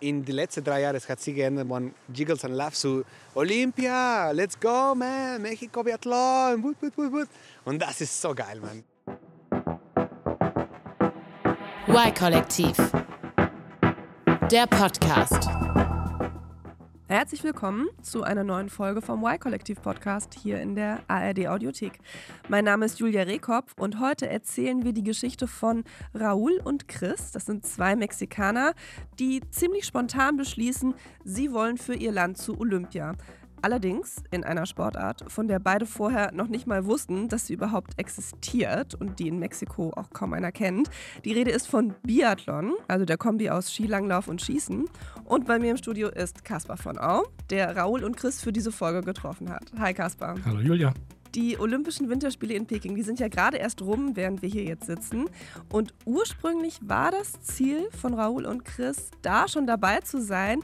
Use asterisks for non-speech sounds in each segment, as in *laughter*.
in den letzten drei Jahren hat sich geändert, man Jiggles and Laughs zu Olympia, let's go, man, Mexiko Biathlon, wut, wut, wut, wut. Und das ist so geil, man. Y-Kollektiv. Der Podcast. Herzlich willkommen zu einer neuen Folge vom Y-Kollektiv-Podcast hier in der ARD-Audiothek. Mein Name ist Julia Rehkopf und heute erzählen wir die Geschichte von Raúl und Chris. Das sind zwei Mexikaner, die ziemlich spontan beschließen, sie wollen für ihr Land zu Olympia. Allerdings in einer Sportart, von der beide vorher noch nicht mal wussten, dass sie überhaupt existiert und die in Mexiko auch kaum einer kennt. Die Rede ist von Biathlon, also der Kombi aus Skilanglauf und Schießen. Und bei mir im Studio ist Kaspar von Au, der Raoul und Chris für diese Folge getroffen hat. Hi Kaspar. Hallo Julia. Die Olympischen Winterspiele in Peking, die sind ja gerade erst rum, während wir hier jetzt sitzen. Und ursprünglich war das Ziel von Raoul und Chris, da schon dabei zu sein.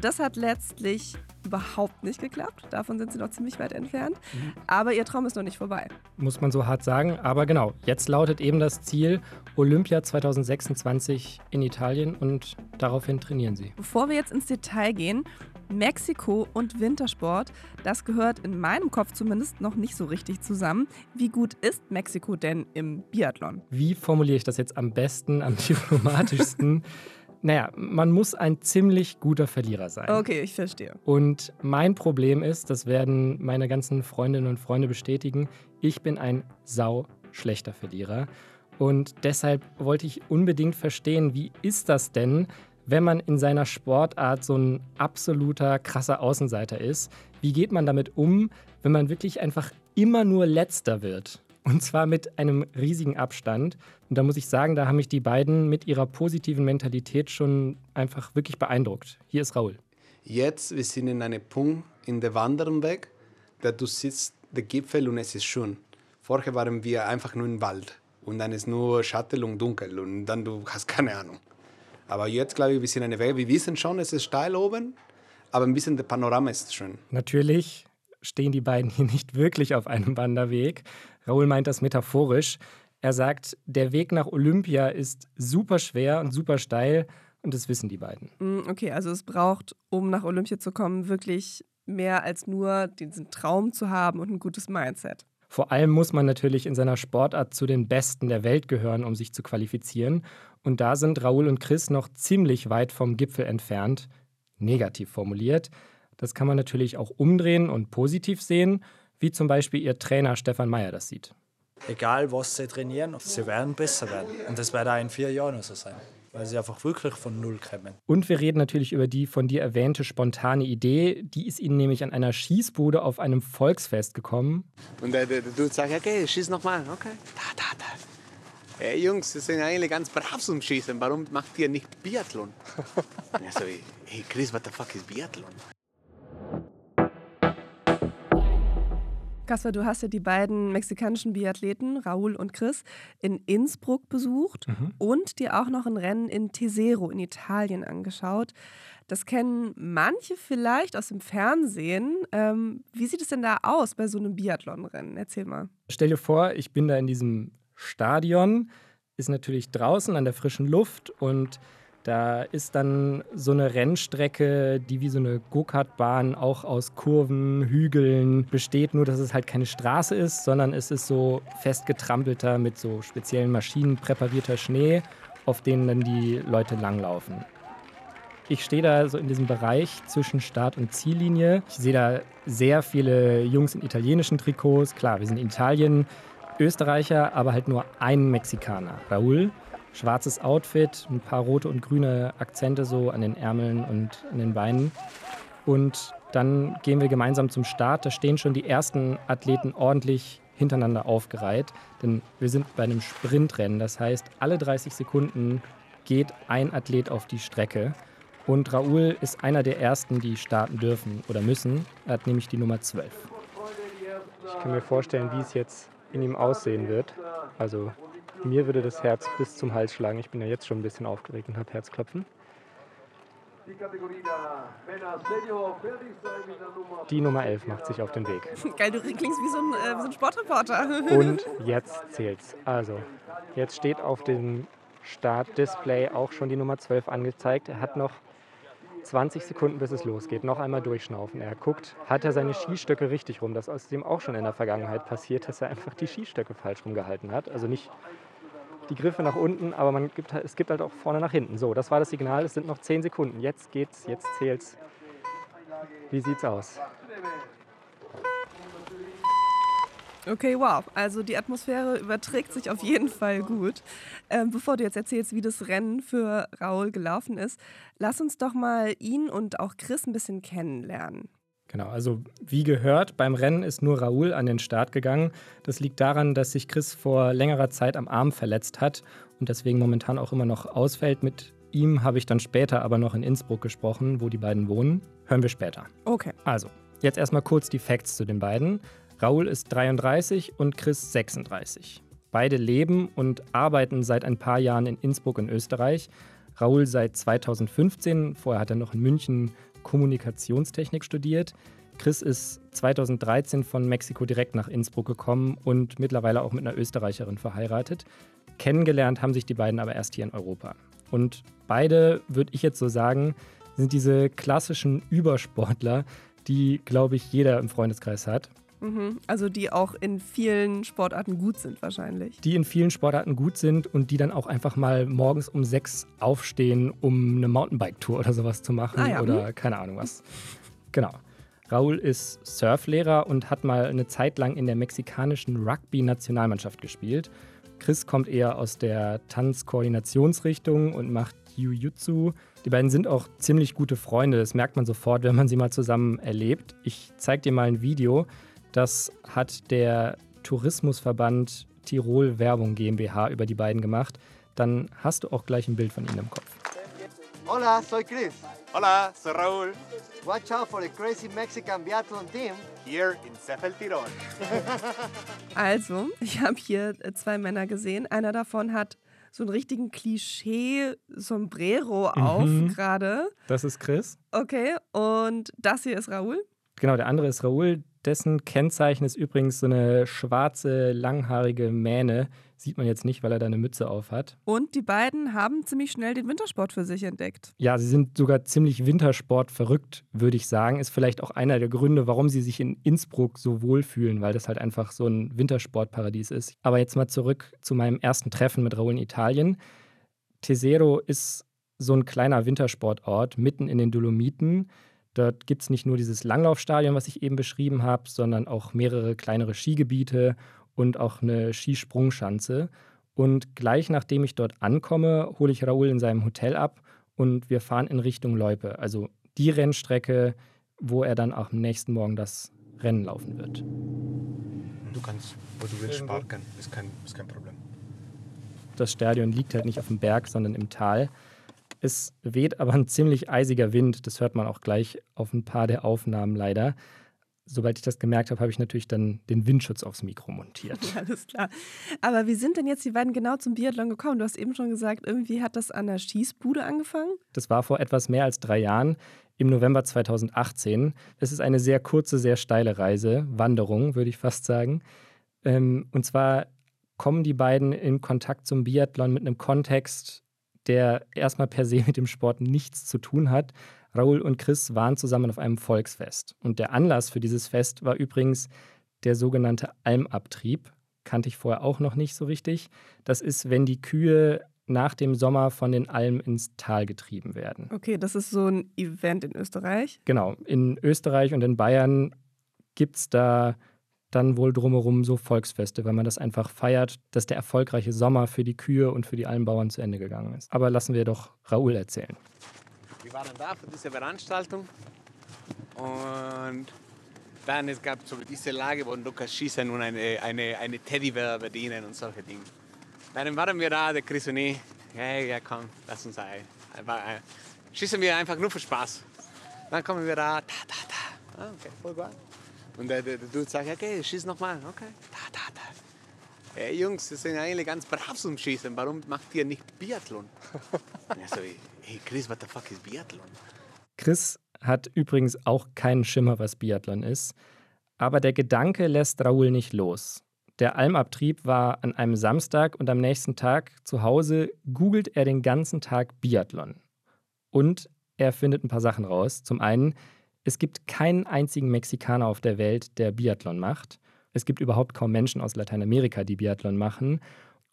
Das hat letztlich überhaupt nicht geklappt. Davon sind sie noch ziemlich weit entfernt. Mhm. Aber ihr Traum ist noch nicht vorbei. Muss man so hart sagen. Aber genau, jetzt lautet eben das Ziel Olympia 2026 in Italien und daraufhin trainieren sie. Bevor wir jetzt ins Detail gehen, Mexiko und Wintersport, das gehört in meinem Kopf zumindest noch nicht so richtig zusammen. Wie gut ist Mexiko denn im Biathlon? Wie formuliere ich das jetzt am besten, am diplomatischsten? *laughs* Naja, man muss ein ziemlich guter Verlierer sein. Okay, ich verstehe. Und mein Problem ist, das werden meine ganzen Freundinnen und Freunde bestätigen, ich bin ein sau schlechter Verlierer. Und deshalb wollte ich unbedingt verstehen, wie ist das denn, wenn man in seiner Sportart so ein absoluter krasser Außenseiter ist? Wie geht man damit um, wenn man wirklich einfach immer nur letzter wird? Und zwar mit einem riesigen Abstand. Und da muss ich sagen, da haben mich die beiden mit ihrer positiven Mentalität schon einfach wirklich beeindruckt. Hier ist Raul. Jetzt, wir sind in einem Punkt in der Wanderweg, da du siehst den Gipfel und es ist schön. Vorher waren wir einfach nur im Wald und dann ist nur Schatten und dunkel und dann du hast keine Ahnung. Aber jetzt glaube ich, wir sind eine Weg. Wir wissen schon, es ist steil oben, aber ein bisschen der Panorama ist schön. Natürlich stehen die beiden hier nicht wirklich auf einem Wanderweg. Raoul meint das metaphorisch. Er sagt, der Weg nach Olympia ist super schwer und super steil und das wissen die beiden. Mm, okay, also es braucht, um nach Olympia zu kommen, wirklich mehr als nur diesen Traum zu haben und ein gutes Mindset. Vor allem muss man natürlich in seiner Sportart zu den Besten der Welt gehören, um sich zu qualifizieren. Und da sind Raoul und Chris noch ziemlich weit vom Gipfel entfernt. Negativ formuliert. Das kann man natürlich auch umdrehen und positiv sehen, wie zum Beispiel ihr Trainer Stefan Meyer das sieht. Egal, was sie trainieren, sie werden besser werden. Und das wird auch in vier Jahren so sein, weil sie einfach wirklich von Null kommen. Und wir reden natürlich über die von dir erwähnte spontane Idee. Die ist ihnen nämlich an einer Schießbude auf einem Volksfest gekommen. Und der, der, der Dude sagt, okay, schieß nochmal. Okay, da, da, da. Hey Jungs, wir sind eigentlich ganz brav zum Schießen. Warum macht ihr nicht Biathlon? *laughs* ja, so, hey Chris, what the fuck ist Biathlon? Kaspar, du hast ja die beiden mexikanischen Biathleten, Raúl und Chris, in Innsbruck besucht mhm. und dir auch noch ein Rennen in Tesero in Italien angeschaut. Das kennen manche vielleicht aus dem Fernsehen. Ähm, wie sieht es denn da aus bei so einem Biathlonrennen? Erzähl mal. Stell dir vor, ich bin da in diesem Stadion, ist natürlich draußen an der frischen Luft und da ist dann so eine Rennstrecke, die wie so eine Go-Kart-Bahn auch aus Kurven, Hügeln besteht, nur dass es halt keine Straße ist, sondern es ist so festgetrampelter mit so speziellen Maschinen präparierter Schnee, auf denen dann die Leute langlaufen. Ich stehe da so in diesem Bereich zwischen Start- und Ziellinie. Ich sehe da sehr viele Jungs in italienischen Trikots. Klar, wir sind in Italien, Österreicher, aber halt nur ein Mexikaner, Raúl schwarzes Outfit, ein paar rote und grüne Akzente so an den Ärmeln und an den Beinen. Und dann gehen wir gemeinsam zum Start. Da stehen schon die ersten Athleten ordentlich hintereinander aufgereiht, denn wir sind bei einem Sprintrennen. Das heißt, alle 30 Sekunden geht ein Athlet auf die Strecke. Und Raoul ist einer der ersten, die starten dürfen oder müssen. Er hat nämlich die Nummer 12. Ich kann mir vorstellen, wie es jetzt in ihm aussehen wird. Also mir würde das Herz bis zum Hals schlagen. Ich bin ja jetzt schon ein bisschen aufgeregt und habe Herzklopfen. Die Nummer 11 macht sich auf den Weg. *laughs* Geil, du klingst wie so ein, äh, wie so ein Sportreporter. *laughs* Und jetzt zählt's. Also, jetzt steht auf dem Startdisplay auch schon die Nummer 12 angezeigt. Er hat noch 20 Sekunden, bis es losgeht. Noch einmal durchschnaufen. Er guckt, hat er seine Skistöcke richtig rum. Das ist ihm auch schon in der Vergangenheit passiert, dass er einfach die Skistöcke falsch rumgehalten hat. Also nicht die Griffe nach unten, aber man gibt, halt, es gibt halt auch vorne nach hinten. So, das war das Signal. Es sind noch 10 Sekunden. Jetzt geht's, jetzt zählt's. Wie sieht's aus? Okay, wow. Also die Atmosphäre überträgt sich auf jeden Fall gut. Ähm, bevor du jetzt erzählst, wie das Rennen für Raul gelaufen ist, lass uns doch mal ihn und auch Chris ein bisschen kennenlernen. Genau, also wie gehört, beim Rennen ist nur Raoul an den Start gegangen. Das liegt daran, dass sich Chris vor längerer Zeit am Arm verletzt hat und deswegen momentan auch immer noch ausfällt. Mit ihm habe ich dann später aber noch in Innsbruck gesprochen, wo die beiden wohnen. Hören wir später. Okay. Also, jetzt erstmal kurz die Facts zu den beiden. Raoul ist 33 und Chris 36. Beide leben und arbeiten seit ein paar Jahren in Innsbruck in Österreich. Raoul seit 2015, vorher hat er noch in München Kommunikationstechnik studiert. Chris ist 2013 von Mexiko direkt nach Innsbruck gekommen und mittlerweile auch mit einer Österreicherin verheiratet. Kennengelernt haben sich die beiden aber erst hier in Europa. Und beide, würde ich jetzt so sagen, sind diese klassischen Übersportler, die, glaube ich, jeder im Freundeskreis hat. Mhm. Also die auch in vielen Sportarten gut sind wahrscheinlich. Die in vielen Sportarten gut sind und die dann auch einfach mal morgens um sechs aufstehen, um eine Mountainbike-Tour oder sowas zu machen Ah ja, oder keine Ahnung was. Genau. Raul ist Surflehrer und hat mal eine Zeit lang in der mexikanischen Rugby-Nationalmannschaft gespielt. Chris kommt eher aus der Tanzkoordinationsrichtung und macht Jiu-Jitsu. Die beiden sind auch ziemlich gute Freunde, das merkt man sofort, wenn man sie mal zusammen erlebt. Ich zeige dir mal ein Video, das hat der Tourismusverband Tirol Werbung GmbH über die beiden gemacht. Dann hast du auch gleich ein Bild von ihnen im Kopf. Hola, soy Chris. Hola, soy Raúl, Watch out for the crazy Mexican biathlon team. here in Cefel Tirón. *laughs* Also, ich habe hier äh, zwei Männer gesehen. Einer davon hat so einen richtigen Klischee-Sombrero auf Mhm. gerade. Das ist Chris. Okay, und das hier ist Raoul. Genau, der andere ist Raoul. Dessen Kennzeichen ist übrigens so eine schwarze, langhaarige Mähne. Sieht man jetzt nicht, weil er da eine Mütze auf hat. Und die beiden haben ziemlich schnell den Wintersport für sich entdeckt. Ja, sie sind sogar ziemlich Wintersport verrückt, würde ich sagen. Ist vielleicht auch einer der Gründe, warum sie sich in Innsbruck so wohlfühlen, weil das halt einfach so ein Wintersportparadies ist. Aber jetzt mal zurück zu meinem ersten Treffen mit Raoul in Italien. Tesero ist so ein kleiner Wintersportort mitten in den Dolomiten. Dort gibt es nicht nur dieses Langlaufstadion, was ich eben beschrieben habe, sondern auch mehrere kleinere Skigebiete und auch eine Skisprungschanze. Und gleich nachdem ich dort ankomme, hole ich Raoul in seinem Hotel ab und wir fahren in Richtung Loipe, also die Rennstrecke, wo er dann auch am nächsten Morgen das Rennen laufen wird. Du kannst, wo du willst, parken. Ist kein, ist kein Problem. Das Stadion liegt halt nicht auf dem Berg, sondern im Tal. Es weht aber ein ziemlich eisiger Wind, das hört man auch gleich auf ein paar der Aufnahmen leider. Sobald ich das gemerkt habe, habe ich natürlich dann den Windschutz aufs Mikro montiert. *laughs* Alles klar. Aber wie sind denn jetzt die beiden genau zum Biathlon gekommen? Du hast eben schon gesagt, irgendwie hat das an der Schießbude angefangen. Das war vor etwas mehr als drei Jahren, im November 2018. Es ist eine sehr kurze, sehr steile Reise, Wanderung, würde ich fast sagen. Ähm, und zwar kommen die beiden in Kontakt zum Biathlon mit einem Kontext, der erstmal per se mit dem Sport nichts zu tun hat. Raoul und Chris waren zusammen auf einem Volksfest. Und der Anlass für dieses Fest war übrigens der sogenannte Almabtrieb. Kannte ich vorher auch noch nicht so richtig. Das ist, wenn die Kühe nach dem Sommer von den Almen ins Tal getrieben werden. Okay, das ist so ein Event in Österreich. Genau, in Österreich und in Bayern gibt es da dann wohl drumherum so Volksfeste, weil man das einfach feiert, dass der erfolgreiche Sommer für die Kühe und für die Almbauern zu Ende gegangen ist. Aber lassen wir doch Raoul erzählen. Wir waren da für diese Veranstaltung und dann es gab so diese Lage, wo du kannst schießen und eine, eine, eine Teddybär bedienen und solche Dinge. Dann waren wir da, der Chris und ich, hey, ja komm, lass uns ein, schießen wir einfach nur für Spaß. Dann kommen wir da, da, da, da, ah, okay, voll gut. Und der, der, der Dude sagt, okay, schieß nochmal, okay, da, da, da. Hey Jungs, wir sind eigentlich ganz brav zum Schießen, warum macht ihr nicht Biathlon? *laughs* Und ich so, hey Chris, what the fuck ist Biathlon? Chris hat übrigens auch keinen Schimmer, was Biathlon ist. Aber der Gedanke lässt Raoul nicht los. Der Almabtrieb war an einem Samstag und am nächsten Tag zu Hause googelt er den ganzen Tag Biathlon. Und Er findet ein paar Sachen raus. Zum einen, es gibt keinen einzigen Mexikaner auf der Welt, der Biathlon macht. Es gibt überhaupt kaum Menschen aus Lateinamerika, die Biathlon machen.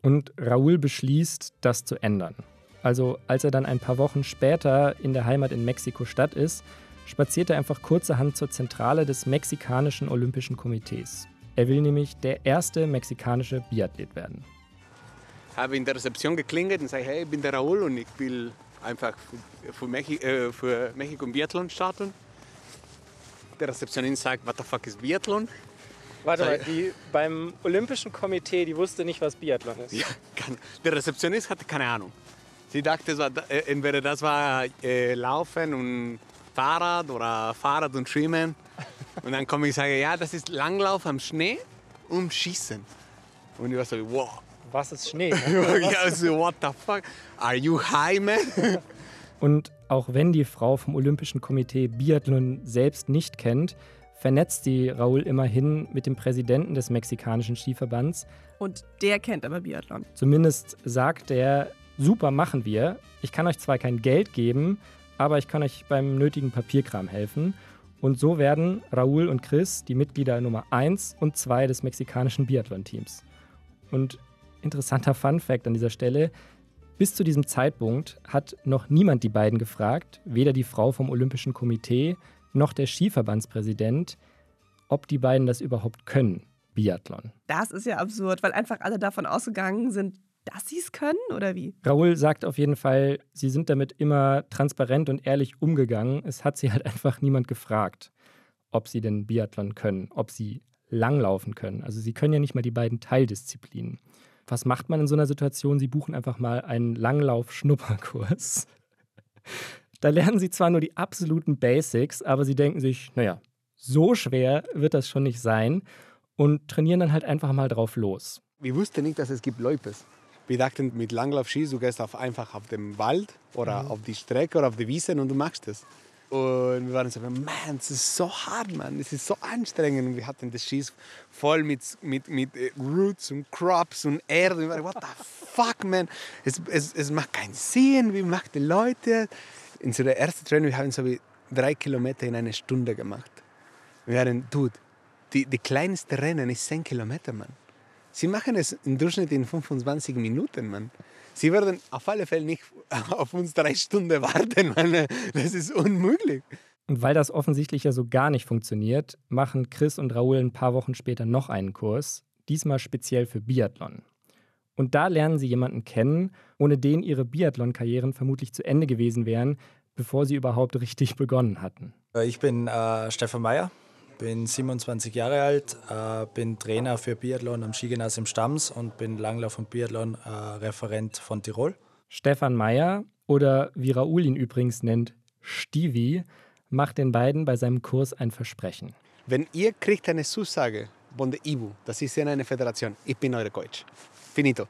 Und Raúl beschließt, das zu ändern. Also als er dann ein paar Wochen später in der Heimat in Mexiko-Stadt ist, spaziert er einfach kurzerhand zur Zentrale des Mexikanischen Olympischen Komitees. Er will nämlich der erste mexikanische Biathlet werden. Habe in der Rezeption geklingelt und sage, hey, ich bin der Raúl und ich will einfach für, Mexi äh, für Mexiko Biathlon starten. Der Rezeptionist sagt, what the fuck ist Biathlon? Warte mal, die beim Olympischen Komitee, die wusste nicht, was Biathlon ist. Ja, kann, der Rezeptionist hatte keine Ahnung. Sie dachte, war, äh, entweder das war äh, Laufen und Fahrrad oder Fahrrad und Schwimmen. Und dann komme ich und sage, ja, das ist Langlauf am Schnee und Schießen. Und ich war so, wow. Was ist Schnee? *laughs* ja, so, what the fuck? Are you high, man? Und auch wenn die Frau vom Olympischen Komitee Biathlon selbst nicht kennt, vernetzt sie Raúl immerhin mit dem Präsidenten des mexikanischen Skiverbands. Und der kennt aber Biathlon. Zumindest sagt er, super machen wir. Ich kann euch zwar kein Geld geben, aber ich kann euch beim nötigen Papierkram helfen. Und so werden Raúl und Chris die Mitglieder Nummer 1 und 2 des mexikanischen Biathlon-Teams. Und interessanter Fun-Fact an dieser Stelle: Bis zu diesem Zeitpunkt hat noch niemand die beiden gefragt, weder die Frau vom Olympischen Komitee noch der Skiverbandspräsident, ob die beiden das überhaupt können, Biathlon. Das ist ja absurd, weil einfach alle davon ausgegangen sind, dass sie es können oder wie? Raoul sagt auf jeden Fall, sie sind damit immer transparent und ehrlich umgegangen. Es hat sie halt *laughs* einfach niemand gefragt, ob sie denn Biathlon können, ob sie langlaufen können. Also sie können ja nicht mal die beiden Teildisziplinen. Was macht man in so einer Situation? Sie buchen einfach mal einen Langlauf-Schnupperkurs. Da lernen sie zwar nur die absoluten Basics, aber sie denken sich, naja, so schwer wird das schon nicht sein und trainieren dann halt einfach mal drauf los. Wir wussten nicht, dass es gibt Loipes. Wir dachten, mit Langlaufski, du gehst auf, einfach auf den Wald oder mhm. auf die Strecke oder auf die Wiese und du machst es. Und wir waren so, man, es ist so hart, man, es ist so anstrengend. Und wir hatten das Schieß voll mit, mit, mit äh, Roots und Crops und Erde. Und wir waren, what the fuck, man, es, es, es macht keinen Sinn, wie macht die Leute? In unserer ersten Training, wir haben so wie drei Kilometer in einer Stunde gemacht. Wir waren, dude, die, die kleinste Rennen ist 10 Kilometer, man. Sie machen es im Durchschnitt in 25 Minuten, Mann. Sie werden auf alle Fälle nicht *laughs* auf uns drei Stunden warten, Mann. Das ist unmöglich. Und weil das offensichtlich ja so gar nicht funktioniert, machen Chris und Raoul ein paar Wochen später noch einen Kurs, diesmal speziell für Biathlon. Und da lernen sie jemanden kennen, ohne den ihre Biathlon-Karrieren vermutlich zu Ende gewesen wären, bevor sie überhaupt richtig *laughs* begonnen hatten. Ich bin äh, Stefan Meyer, bin 27 Jahre alt, äh, bin Trainer für Biathlon am Skigymnasium Stams und bin Langlauf- und Biathlon-Referent äh, von Tirol. Stefan Meyer oder wie Raoul ihn übrigens nennt, Stivi, macht den beiden bei seinem Kurs ein Versprechen. Wenn ihr kriegt eine Zusage von der IBU, das ist ja eine Föderation, ich bin euer Coach. Finito.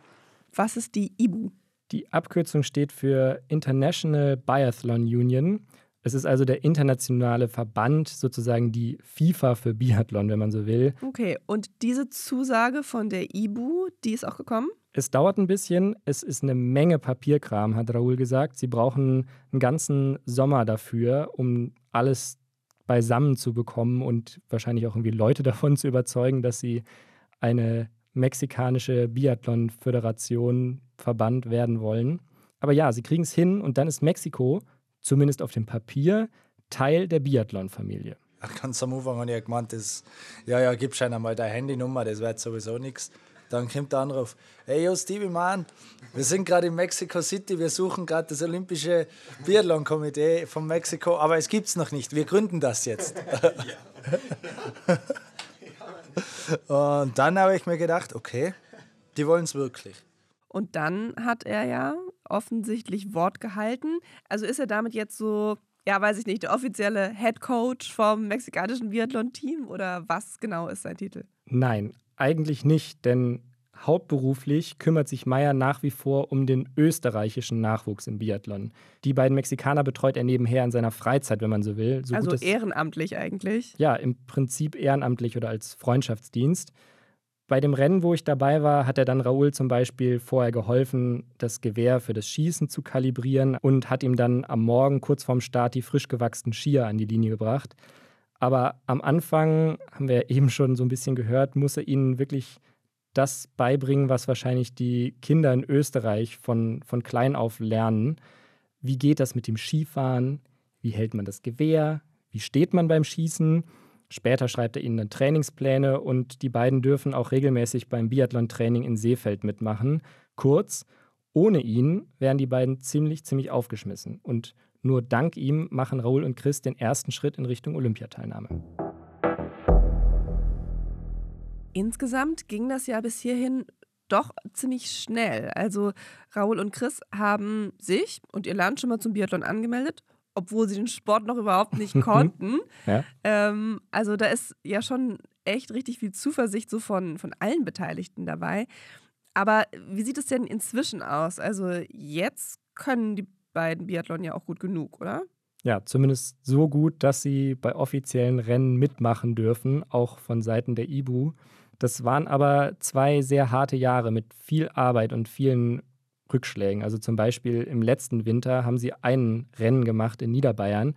Was ist die IBU? Die Abkürzung steht für International Biathlon Union es ist also der internationale Verband, sozusagen die FIFA für Biathlon, wenn man so will. Okay, und diese Zusage von der IBU, die ist auch gekommen? Es dauert ein bisschen, es ist eine Menge Papierkram, hat Raoul gesagt. Sie brauchen einen ganzen Sommer dafür, um alles beisammen zu bekommen und wahrscheinlich auch irgendwie Leute *laughs* davon zu überzeugen, dass sie eine mexikanische Biathlon-Föderation, Verband werden wollen. Aber ja, sie kriegen es hin und dann ist Mexiko zumindest auf dem Papier, Teil der Biathlon-Familie. Ganz am Anfang habe ich gemeint, das, ja, ja, gib schon einmal deine Handynummer, das wird sowieso nichts. Dann kommt der Anruf: Hey, yo, Stevie, Mann, wir sind gerade in Mexico City, wir suchen gerade das Olympische Biathlon-Komitee von Mexiko, aber es gibt es noch nicht, wir gründen das jetzt. *laughs* *laughs* Und dann habe ich mir gedacht: Okay, die wollen es wirklich. Und dann hat er ja offensichtlich Wort gehalten. Also ist er damit jetzt so, ja, weiß ich nicht, der offizielle Head Coach vom mexikanischen Biathlon-Team oder was genau ist sein Titel? Nein, eigentlich nicht, denn hauptberuflich kümmert sich Meyer nach wie vor um den österreichischen Nachwuchs im Biathlon. Die beiden Mexikaner betreut er nebenher in seiner Freizeit, wenn man so will. So also ehrenamtlich eigentlich? Ja, im Prinzip ehrenamtlich oder als Freundschaftsdienst. Bei dem Rennen, wo ich dabei war, hat er dann Raoul zum Beispiel vorher geholfen, das Gewehr für das Schießen zu kalibrieren und hat ihm dann am Morgen kurz vorm Start die frisch gewachsenen Skier an die Linie gebracht. Aber am Anfang, haben wir eben schon so ein bisschen gehört, muss er ihnen wirklich das beibringen, was wahrscheinlich die Kinder in Österreich von, von klein auf lernen. Wie geht das mit dem Skifahren? Wie hält man das Gewehr? Wie steht man beim Schießen? Später schreibt er ihnen dann Trainingspläne und die beiden dürfen auch regelmäßig beim Biathlon-Training in Seefeld mitmachen. Kurz, ohne ihn wären die beiden ziemlich, ziemlich aufgeschmissen. Und nur dank ihm machen Raoul und Chris den ersten Schritt in Richtung Olympiateilnahme. Insgesamt ging das ja bis hierhin doch ziemlich schnell. Also Raoul und Chris haben sich und ihr Land schon mal zum Biathlon angemeldet obwohl sie den Sport noch überhaupt nicht *laughs* konnten. ja. ähm, also da ist ja schon echt richtig viel Zuversicht so von, von allen Beteiligten dabei. Aber wie sieht es denn inzwischen aus? Also jetzt können die beiden Biathlon ja auch gut genug, oder? Ja, zumindest so gut, dass sie bei offiziellen Rennen mitmachen dürfen, auch von Seiten der IBU. Das waren aber zwei sehr harte Jahre mit viel Arbeit und vielen Rückschlägen. Also zum Beispiel im letzten Winter haben sie ein Rennen gemacht in Niederbayern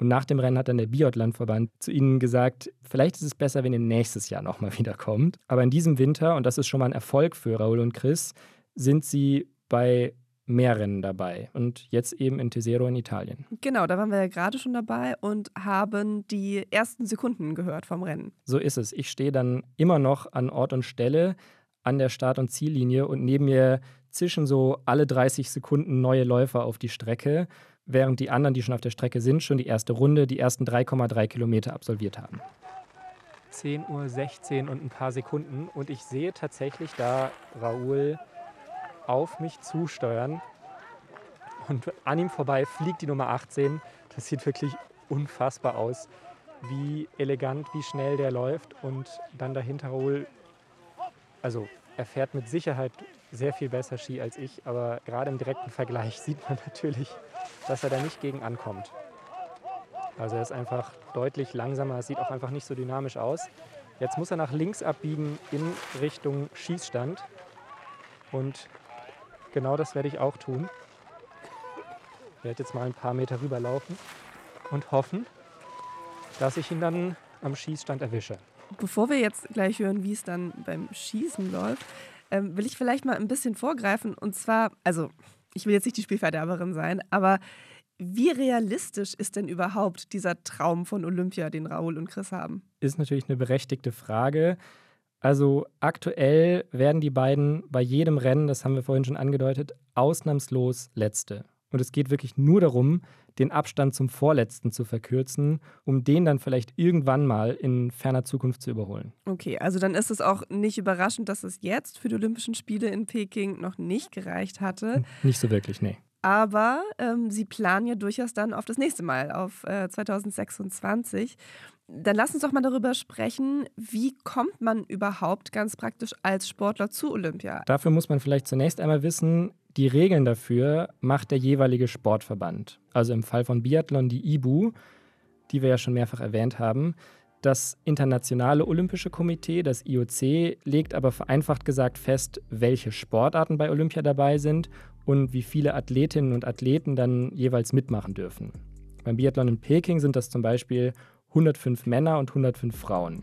und nach dem Rennen hat dann der Biathlonverband zu ihnen gesagt, vielleicht ist es besser, wenn ihr nächstes Jahr nochmal *laughs* wiederkommt. Aber in diesem Winter, und das ist schon mal ein Erfolg für Raul und Chris, sind sie bei mehr Rennen dabei und jetzt eben in Tesero in Italien. Genau, da waren wir ja gerade schon dabei und haben die ersten Sekunden gehört vom Rennen. So ist es. Ich stehe dann immer noch an Ort und Stelle an der Start- und Ziellinie und neben mir zischen so alle 30 Sekunden neue Läufer auf die Strecke, während die anderen, die schon auf der Strecke sind, schon die erste Runde, die ersten 3,3 Kilometer absolviert haben. 10.16 Uhr und ein paar Sekunden und ich sehe tatsächlich da Raoul auf mich zusteuern und an ihm vorbei fliegt die Nummer 18. Das sieht wirklich unfassbar aus, wie elegant, wie schnell der läuft und dann dahinter Raoul, also er fährt mit Sicherheit sehr viel besser Ski als ich, aber gerade im direkten Vergleich *laughs* sieht man natürlich, dass er da nicht gegen ankommt. Also er ist einfach deutlich langsamer, es sieht auch einfach nicht so dynamisch aus. Jetzt muss er nach links abbiegen in Richtung Schießstand und genau das werde ich auch tun. Ich werde jetzt mal ein paar Meter rüberlaufen und hoffen, dass ich ihn dann am Schießstand erwische. Bevor wir jetzt gleich hören, wie es dann beim Schießen läuft, ähm, will ich vielleicht mal ein bisschen vorgreifen. Und zwar, also ich will jetzt nicht die Spielverderberin sein, aber wie realistisch ist denn überhaupt dieser Traum von Olympia, den Raoul und Chris haben? Ist natürlich eine berechtigte Frage. Also aktuell werden die beiden bei jedem Rennen, das haben wir vorhin schon angedeutet, ausnahmslos Letzte. Und es geht wirklich nur darum, den Abstand zum Vorletzten zu verkürzen, um den dann vielleicht irgendwann mal in ferner Zukunft zu überholen. Okay, also dann ist es auch nicht überraschend, dass es jetzt für die Olympischen Spiele in Peking noch nicht gereicht hatte. Nicht so wirklich, nee. Aber ähm, sie planen ja durchaus dann auf das nächste Mal, auf äh, 2026. Dann lass uns doch mal darüber sprechen, wie kommt man überhaupt ganz praktisch als Sportler zu Olympia? Dafür muss man vielleicht zunächst einmal wissen, die Regeln dafür macht der jeweilige Sportverband. Also im Fall von Biathlon die IBU, die wir ja schon mehrfach erwähnt haben. Das Internationale Olympische Komitee, das IOC, legt aber vereinfacht gesagt fest, welche Sportarten bei Olympia dabei sind und wie viele Athletinnen und Athleten dann jeweils mitmachen dürfen. Beim Biathlon in Peking sind das zum Beispiel 105 Männer und 105 Frauen.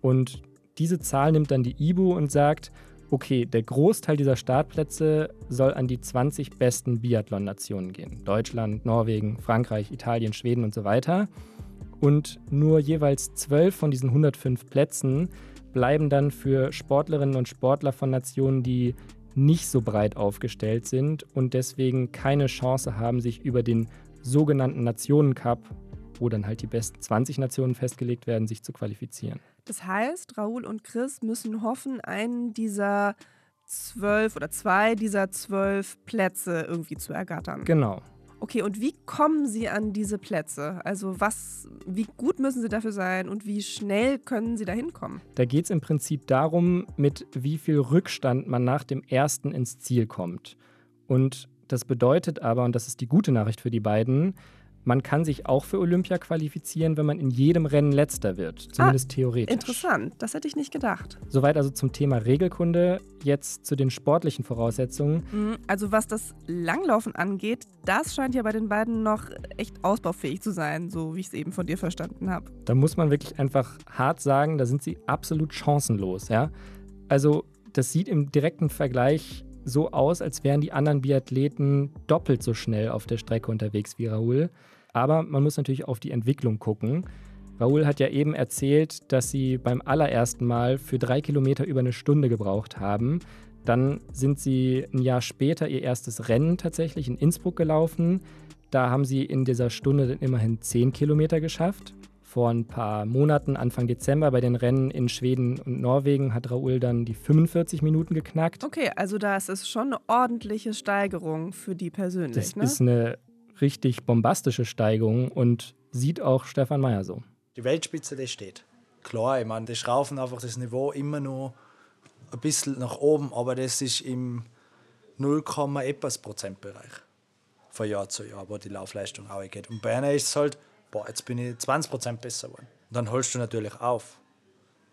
Und diese Zahl nimmt dann die IBU und sagt, okay, der Großteil dieser Startplätze soll an die 20 besten Biathlon-Nationen gehen. Deutschland, Norwegen, Frankreich, Italien, Schweden und so weiter. Und nur jeweils 12 von diesen 105 Plätzen bleiben dann für Sportlerinnen und Sportler von Nationen, die nicht so breit aufgestellt sind und deswegen keine Chance haben, sich über den sogenannten Nationencup, wo dann halt die besten 20 Nationen festgelegt werden, sich zu qualifizieren. Das heißt, Raoul und Chris müssen hoffen, einen dieser zwölf oder zwei dieser zwölf Plätze irgendwie zu ergattern. Genau. Okay, und wie kommen Sie an diese Plätze? Also was, wie gut müssen Sie dafür sein und wie schnell können Sie da hinkommen? Da geht es im Prinzip darum, mit wie viel Rückstand man nach dem ersten ins Ziel kommt. Und das bedeutet aber, und das ist die gute Nachricht für die beiden, Man kann sich auch für Olympia qualifizieren, wenn man in jedem Rennen letzter wird, zumindest theoretisch. Interessant, das hätte ich nicht gedacht. Soweit also zum Thema Regelkunde. Jetzt zu den sportlichen Voraussetzungen. Mhm, Also was das Langlaufen angeht, das scheint ja bei den beiden noch echt ausbaufähig zu sein, so wie ich es eben von dir verstanden habe. Da muss man wirklich einfach hart sagen, da sind sie absolut chancenlos. Ja? Also das sieht im direkten Vergleich so aus, als wären die anderen Biathleten doppelt so schnell auf der Strecke unterwegs wie Raoul. Aber man muss natürlich auf die Entwicklung gucken. Raoul hat ja eben erzählt, dass sie beim allerersten Mal für drei Kilometer über eine Stunde gebraucht haben. Dann sind sie ein Jahr später ihr erstes Rennen tatsächlich in Innsbruck gelaufen. Da haben sie in dieser Stunde dann immerhin zehn Kilometer geschafft. Vor ein paar Monaten, Anfang Dezember, bei den Rennen in Schweden und Norwegen hat Raoul dann die 45 Minuten geknackt. Okay, also das ist schon eine ordentliche Steigerung für die persönlich, Das ne? ist eine richtig bombastische Steigung und sieht auch Stefan Meyer so. Die Weltspitze, die steht. Klar, ich meine, die schraufen einfach das Niveau immer noch ein bisschen nach oben, aber das ist im 0, etwas Prozentbereich von Jahr zu Jahr, wo die Laufleistung auch geht. Und bei einer ist es halt, boah, jetzt bin ich 20 Prozent besser geworden. Und dann holst du natürlich auf.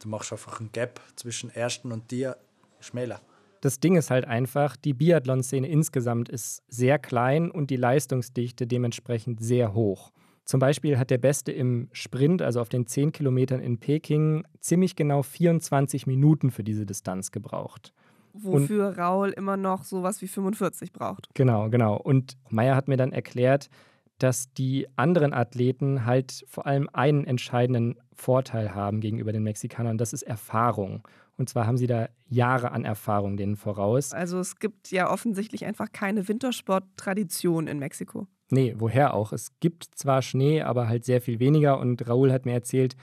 Du machst einfach einen Gap zwischen Ersten und dir schmäler. Das Ding ist halt einfach, die Biathlon-Szene insgesamt ist sehr klein und die Leistungsdichte dementsprechend sehr hoch. Zum Beispiel hat der Beste im Sprint, also auf den 10 Kilometern in Peking, ziemlich genau 24 Minuten für diese Distanz gebraucht. Wofür Raul immer noch sowas wie 45 braucht. Genau, genau. Und Meyer hat mir dann erklärt, dass die anderen Athleten halt vor allem einen entscheidenden Vorteil haben gegenüber den Mexikanern. Das ist Erfahrung. Und zwar haben sie da Jahre an Erfahrung denen voraus. Also es gibt ja offensichtlich einfach keine Wintersport-Tradition in Mexiko. Nee, woher auch? Es gibt zwar Schnee, aber halt sehr viel weniger. Und Raoul hat mir erzählt,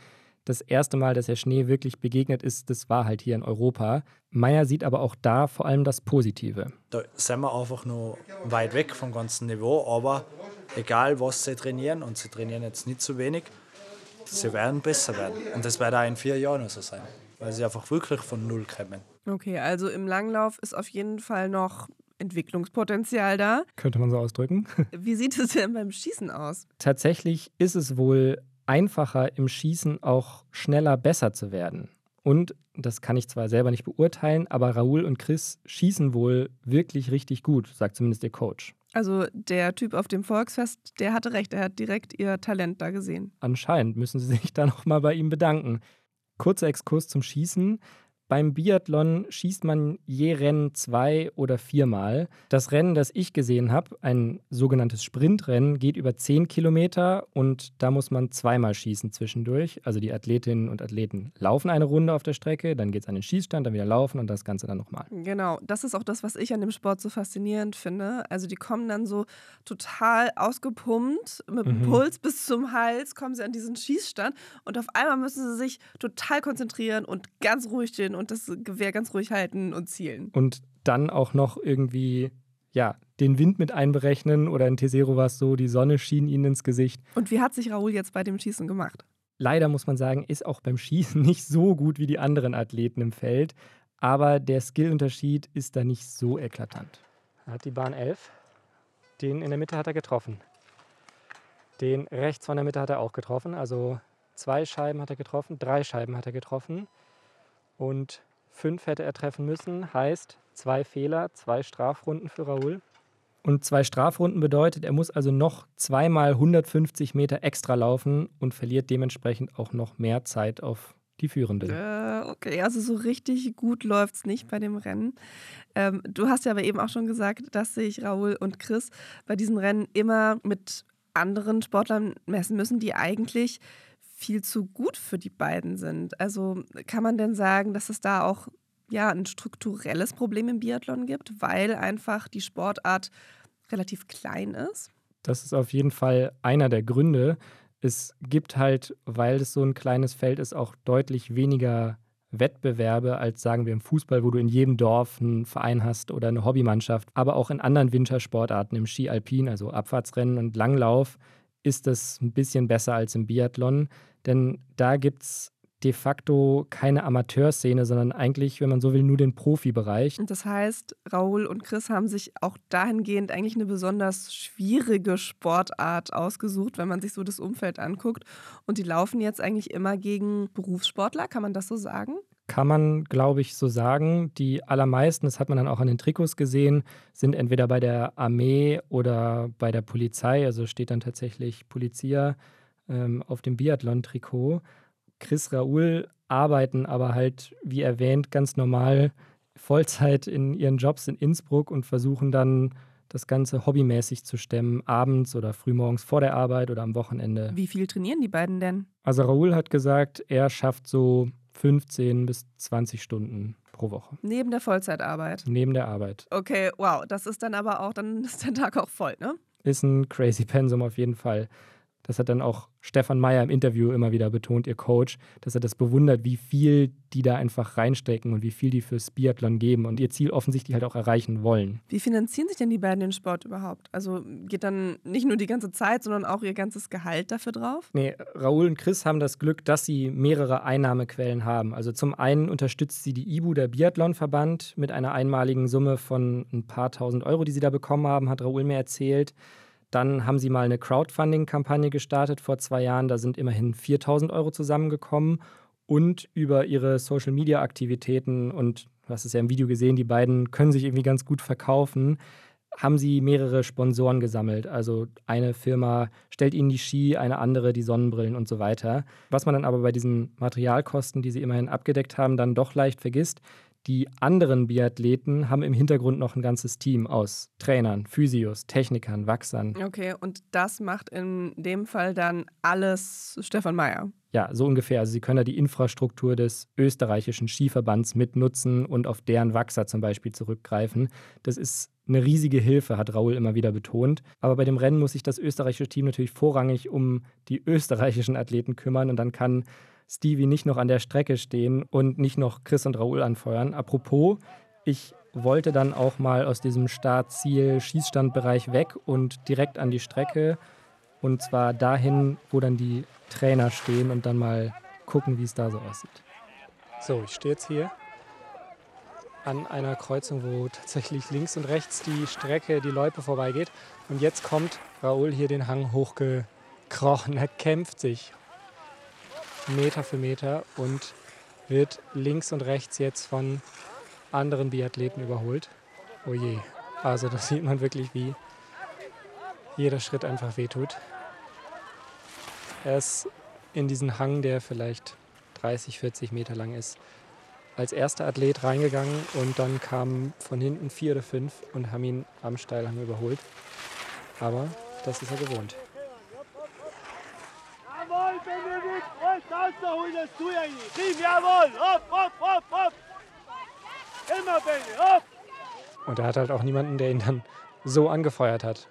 das erste Mal, dass er Schnee wirklich begegnet ist, das war halt hier in Europa. Meyer sieht aber auch da vor allem das Positive. Da sind wir einfach nur weit weg vom ganzen Niveau, aber egal was sie trainieren, und sie trainieren jetzt nicht so wenig, sie werden besser werden. Und das wird auch in vier Jahren so sein, weil sie einfach wirklich von Null kommen. Okay, also im Langlauf ist auf jeden Fall noch Entwicklungspotenzial da. Könnte man so ausdrücken. *laughs* Wie sieht es denn beim Schießen aus? Tatsächlich ist es wohl einfacher im Schießen auch schneller besser zu werden. Und das kann ich zwar selber nicht beurteilen, aber Raoul und Chris schießen wohl wirklich richtig gut, sagt zumindest ihr Coach. Also der Typ auf dem Volksfest, der hatte recht, er hat direkt ihr Talent da gesehen. Anscheinend müssen sie sich da nochmal bei ihm bedanken. Kurzer Exkurs zum Schießen. Beim Biathlon schießt man je Rennen zwei oder viermal. Das Rennen, das ich gesehen habe, ein sogenanntes Sprintrennen, geht über zehn Kilometer und da muss man zweimal schießen zwischendurch. Also die Athletinnen und Athleten laufen eine Runde auf der Strecke, dann geht es an den Schießstand, dann wieder laufen und das Ganze dann nochmal. Genau, das ist auch das, was ich an dem Sport so faszinierend finde. Also die kommen dann so total ausgepumpt, mit dem Mhm. Puls bis zum Hals, kommen sie an diesen Schießstand und auf einmal müssen sie sich total konzentrieren und ganz ruhig stehen und das Gewehr ganz ruhig halten und zielen. Und dann auch noch irgendwie, ja, den Wind mit einberechnen oder in Tesero war es so, die Sonne schien ihnen ins Gesicht. Und wie hat sich Raoul jetzt bei dem Schießen gemacht? leider muss man sagen, ist auch beim Schießen *laughs* nicht so gut wie die anderen Athleten im Feld. Aber der Skillunterschied ist da nicht so eklatant. Er hat die Bahn 11. Den in der Mitte hat er getroffen. Den rechts von der Mitte hat er auch getroffen. Also zwei Scheiben hat er getroffen, drei Scheiben hat er getroffen. Und fünf hätte er treffen müssen. Heißt zwei Fehler, zwei Strafrunden für Raoul. Und zwei Strafrunden bedeutet, er muss also noch zweimal 150 Meter extra laufen und verliert dementsprechend auch noch mehr Zeit auf die Führende. Äh, okay, also so richtig gut läuft es nicht bei dem Rennen. Ähm, du hast ja aber eben auch schon gesagt, dass sich Raoul und Chris bei diesen Rennen immer mit anderen Sportlern messen müssen, die eigentlich viel zu gut für die beiden sind. Also kann man denn sagen, dass es da auch ja, ein strukturelles Problem im Biathlon gibt, weil einfach die Sportart relativ klein ist? Das ist auf jeden Fall einer der Gründe. Es gibt halt, weil es so ein kleines Feld ist, auch deutlich weniger Wettbewerbe als sagen wir im Fußball, wo du in jedem Dorf einen Verein hast oder eine Hobbymannschaft. Aber auch in anderen Wintersportarten, im Ski Alpin, also Abfahrtsrennen und Langlauf, ist das ein bisschen besser als im Biathlon. Denn da gibt es de facto keine Amateurszene, sondern eigentlich, wenn man so will, nur den Profibereich. Und das heißt, Raoul und Chris haben sich auch dahingehend eigentlich eine besonders schwierige Sportart ausgesucht, wenn man sich so das Umfeld anguckt. Und die laufen jetzt eigentlich immer gegen Berufssportler, kann man das so sagen? Kann man, glaube ich, so sagen. Die allermeisten, das hat man dann auch an den Trikots gesehen, sind entweder bei der Armee oder bei der Polizei. Also steht dann tatsächlich Polizia ähm, auf dem Biathlon-Trikot. Chris Raoul arbeiten aber halt, wie erwähnt, ganz normal Vollzeit in ihren Jobs in Innsbruck und versuchen dann das Ganze hobbymäßig zu stemmen, abends oder frühmorgens vor der Arbeit oder am Wochenende. Wie viel trainieren die beiden denn? Also Raoul hat gesagt, er schafft so 15 bis 20 Stunden pro Woche. Neben der Vollzeitarbeit? Neben der Arbeit. Okay, wow. Das ist dann aber auch, dann ist der Tag auch voll, ne? Ist ein crazy Pensum auf jeden Fall. Das hat dann auch Stefan Meyer im Interview immer wieder betont, ihr Coach, dass er das bewundert, wie viel die da einfach reinstecken und wie viel die fürs Biathlon geben und ihr Ziel offensichtlich halt auch erreichen wollen. Wie finanzieren sich denn die beiden den Sport überhaupt? Also geht dann nicht nur die ganze Zeit, sondern auch ihr ganzes Gehalt dafür drauf? Nee, Raoul und Chris haben das Glück, dass sie mehrere Einnahmequellen haben. Also zum einen unterstützt sie die IBU, der Biathlonverband, mit einer einmaligen Summe von ein paar tausend Euro, die sie da bekommen haben, hat Raoul mir erzählt. Dann haben sie mal eine Crowdfunding-Kampagne gestartet vor zwei Jahren. Da sind immerhin 4000 Euro zusammengekommen. Und über ihre Social-Media-Aktivitäten und du hast es ja im Video gesehen, die beiden können sich irgendwie ganz gut verkaufen, haben sie mehrere Sponsoren gesammelt. Also eine Firma stellt ihnen die Ski, eine andere die Sonnenbrillen und so weiter. Was man dann aber bei diesen Materialkosten, die sie immerhin abgedeckt haben, dann doch leicht vergisst, die anderen Biathleten haben im Hintergrund noch ein ganzes Team aus Trainern, Physios, Technikern, Wachsern. Okay, und das macht in dem Fall dann alles Stefan Meyer. Ja, so ungefähr. Also Sie können da die Infrastruktur des österreichischen Skiverbands mitnutzen und auf deren Wachser zum Beispiel zurückgreifen. Das ist eine riesige Hilfe, hat Raul immer wieder betont. Aber bei dem Rennen muss sich das österreichische Team natürlich vorrangig um die österreichischen Athleten kümmern und dann kann Stevie nicht noch an der Strecke stehen und nicht noch Chris und Raoul anfeuern. Apropos, ich wollte dann auch mal aus diesem Start-Ziel-Schießstandbereich weg und direkt an die Strecke. Und zwar dahin, wo dann die Trainer stehen und dann mal gucken, wie es da so aussieht. So, ich stehe jetzt hier an einer Kreuzung, wo tatsächlich links und rechts die Strecke, die Loipe vorbeigeht. Und jetzt kommt Raoul hier den Hang hochgekrochen. Er kämpft sich Meter für Meter und wird links und rechts jetzt von anderen Biathleten überholt. Oh je. Also da *laughs* sieht man wirklich, wie jeder Schritt einfach wehtut. Er ist in diesen Hang, der vielleicht 30, 40 Meter lang ist, als erster Athlet reingegangen und dann kamen von hinten vier oder fünf und haben ihn am Steilhang überholt. Aber das ist er gewohnt. Das du ja nicht. Schieb, jawohl. Hopp, hopp, hopp, hopp. Immer, Benny, hopp. Und er hat halt auch niemanden, der ihn dann so angefeuert hat.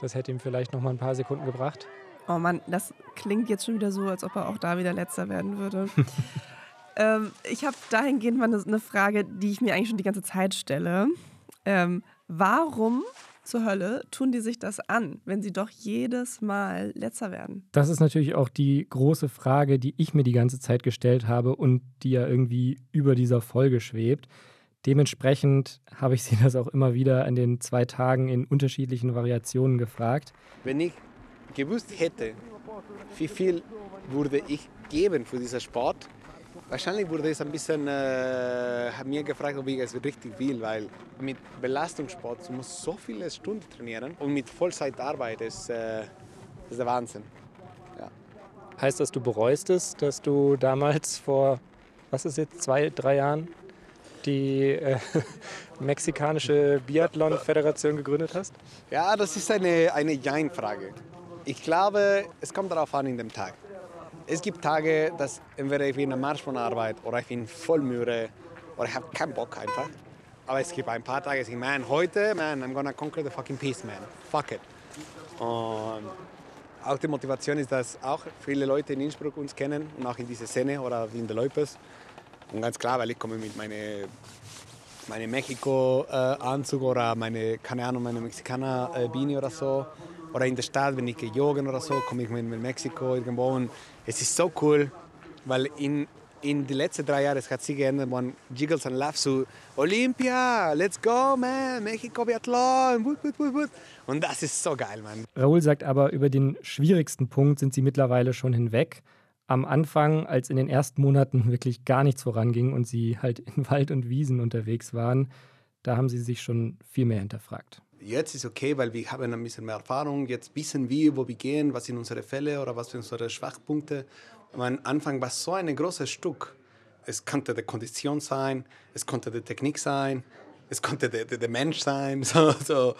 Das hätte ihm vielleicht noch mal ein paar Sekunden gebracht. Oh Mann, das klingt jetzt schon wieder so, als ob er auch da wieder letzter werden würde. *laughs* ähm, ich habe dahingehend mal eine, eine Frage, die ich mir eigentlich schon die ganze Zeit stelle. Ähm, warum zur Hölle tun die sich das an, wenn sie doch jedes Mal letzter werden? Das ist natürlich auch die große Frage, die ich mir die ganze Zeit gestellt habe und die ja irgendwie über dieser Folge schwebt. Dementsprechend habe ich sie *laughs* das auch immer wieder an den zwei Tagen in unterschiedlichen Variationen gefragt. Wenn ich gewusst hätte, wie viel würde ich geben für diesen Sport, Wahrscheinlich wurde es ein bisschen äh, mir gefragt, ob ich es richtig will, weil mit Belastungssport du musst so viele Stunden trainieren und mit Vollzeitarbeit ist, äh, ist der Wahnsinn. Ja. Heißt das, du bereust es, dass du damals vor, was ist jetzt, zwei, drei Jahren die äh, *laughs* mexikanische Biathlon-Föderation gegründet hast? Ja, das ist eine, eine Jein-Frage. Ich glaube, es kommt darauf an in dem Tag. Es gibt Tage, dass entweder ich bin am Marsch von Arbeit oder ich bin voll müde oder ich habe keinen Bock einfach. Aber es gibt ein paar Tage, ich man, heute, man, I'm gonna conquer the fucking peace, man. Fuck it. Und auch die Motivation ist, dass auch viele Leute in Innsbruck uns kennen und auch in dieser Szene oder in der Leupes. Und ganz klar, weil ich komme mit meinem meine Mexiko-Anzug oder meine, keine Ahnung, meine Mexikaner-Bini oder so. Oder in der Stadt, wenn ich joggen oder so, komme ich mit Mexiko irgendwo und es ist so cool, weil in in den letzten drei Jahren es hat sich geändert, man Jiggles and Laughs so Olympia, let's go, man, Mexiko Biathlon, wut, wut, wut, wut. und das ist so geil, man. Raoul sagt aber, über den schwierigsten Punkt sind sie mittlerweile schon hinweg. Am Anfang, als in den ersten Monaten wirklich gar nichts voranging und sie halt in Wald und Wiesen unterwegs waren, da haben sie sich schon viel mehr hinterfragt. Jetzt ist okay, weil wir haben ein bisschen mehr Erfahrung. Jetzt wissen wir, wo wir gehen, was sind unsere Fälle oder was sind unsere Schwachpunkte. Am Anfang war so ein großes Stück. Es konnte die Kondition sein, es konnte die Technik sein, es konnte der, der, der Mensch sein. *laughs* So, so.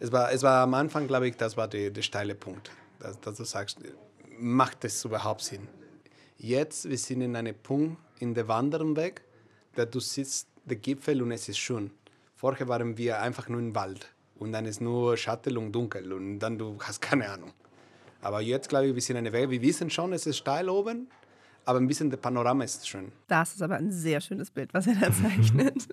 Es, war, es war am Anfang, glaube ich, das war der, der steile Punkt, dass, dass du sagst, macht das überhaupt Sinn? Jetzt, wir sind in einem Punkt in der Wanderweg, da du siehst den Gipfel und es ist schön. Vorher waren wir einfach nur im Wald und dann ist nur Schatten und dunkel und dann du hast keine Ahnung. Aber jetzt glaube ich, wir sind eine Weg. Wir wissen schon, es ist steil oben, aber ein bisschen der Panorama ist schön. Das ist aber ein sehr schönes Bild, was er da *laughs* zeichnet.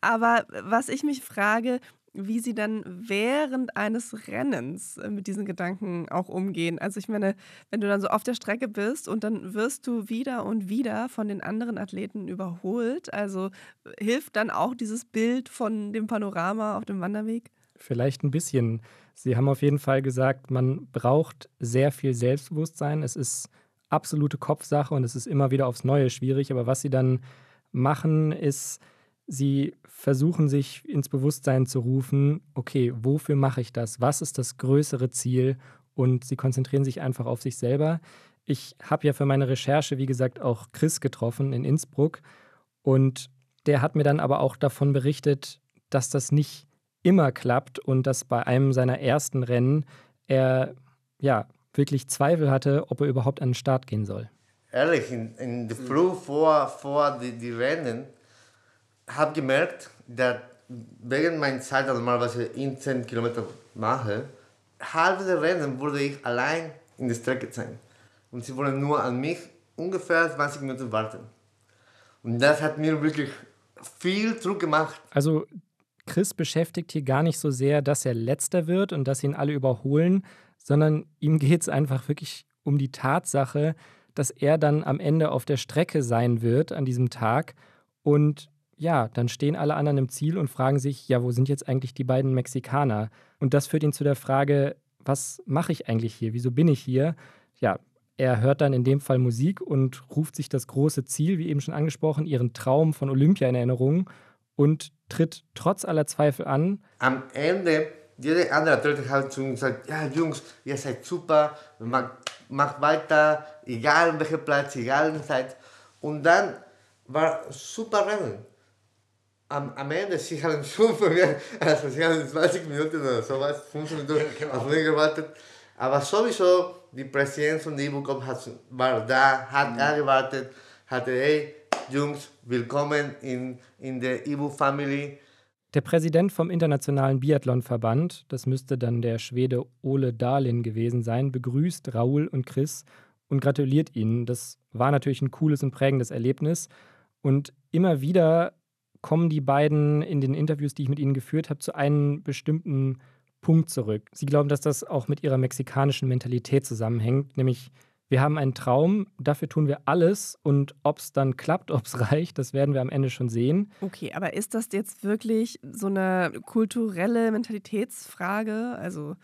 aber was ich mich frage, wie sie dann während eines Rennens äh, mit diesen Gedanken auch umgehen. Also ich meine, wenn du dann so auf der Strecke bist und dann wirst du wieder und wieder von den anderen Athleten überholt. Also hilft dann auch dieses Bild von dem Panorama auf dem Wanderweg? Vielleicht ein bisschen. Sie haben auf jeden Fall gesagt, man braucht sehr viel Selbstbewusstsein. Es ist absolute Kopfsache und es ist immer wieder aufs Neue schwierig. Aber was sie dann machen, ist, sie versuchen sich ins Bewusstsein zu rufen, okay, wofür mache ich das? Was ist das größere Ziel? Und sie konzentrieren sich einfach auf sich selber. Ich habe ja für meine Recherche, wie gesagt, auch Chris getroffen in Innsbruck. Und der hat mir dann aber auch davon berichtet, dass das nicht immer klappt und dass bei einem seiner ersten Rennen er ja wirklich Zweifel hatte, ob er überhaupt an den Start gehen soll. Ehrlich, in, in der Früh vor, vor die, die Rennen habe gemerkt, dass wegen meiner Zeit, also normalerweise in 10 Kilometer mache, halbe der Rennen würde ich allein in der Strecke sein. Und sie wollen nur an mich ungefähr 20 Minuten warten. Und das hat mir wirklich viel Druck gemacht. Also Chris beschäftigt hier gar nicht so sehr, dass er letzter wird und dass ihn alle überholen, sondern ihm geht es einfach wirklich um die Tatsache, dass er dann am Ende auf der Strecke sein wird an diesem Tag und ja, dann stehen alle anderen im Ziel und fragen sich, ja, wo sind jetzt eigentlich die beiden Mexikaner? Und das führt ihn zu der Frage, was mache ich eigentlich hier? Wieso bin ich hier? Ja, er hört dann in dem Fall Musik und ruft sich das große Ziel, wie eben schon angesprochen, ihren Traum von Olympia in Erinnerung und tritt trotz aller Zweifel an. Am Ende, jede andere Athlet hat zu uns gesagt, ja Jungs, ihr seid super, macht, macht weiter, egal an welchem Platz, egal in Zeit. Und dann war super Rennen. Am, am Ende, sie haben *laughs* schon von mir, also sie haben 20 Minuten oder sowas, 15 Minuten auf mich gewartet. Aber sowieso, die Präsidentin von der IBUCOM war da, hat er gewartet, hatte, hey, Jungs, willkommen in, in der IBU-Family. Der Präsident vom Internationalen Biathlonverband, das müsste dann der Schwede Ole Dahlin gewesen sein, begrüßt Raoul und Chris und gratuliert ihnen. Das war natürlich ein cooles und prägendes Erlebnis. Und immer wieder kommen die beiden in den Interviews, die ich mit ihnen geführt habe, zu einem bestimmten Punkt zurück. Sie glauben, dass das auch mit ihrer mexikanischen Mentalität zusammenhängt, nämlich wir haben einen Traum, dafür tun wir alles und ob es dann klappt, ob es *laughs* reicht, das werden wir am Ende schon sehen. Okay, aber ist das jetzt wirklich so eine kulturelle Mentalitätsfrage? Also,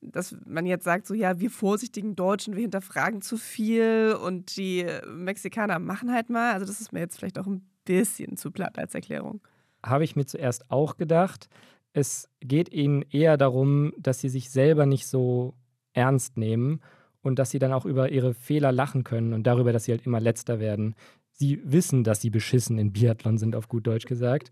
dass man jetzt sagt, so ja, wir vorsichtigen Deutschen, wir hinterfragen zu viel und die Mexikaner machen halt mal. Also, das ist mir jetzt vielleicht auch ein bisschen zu platt als Erklärung. Habe ich mir zuerst auch gedacht. Es geht ihnen eher darum, dass sie sich selber nicht so ernst nehmen und dass sie dann auch über ihre Fehler lachen können und darüber, dass sie halt immer letzter werden. Sie wissen, dass sie beschissen in Biathlon sind, auf gut Deutsch gesagt.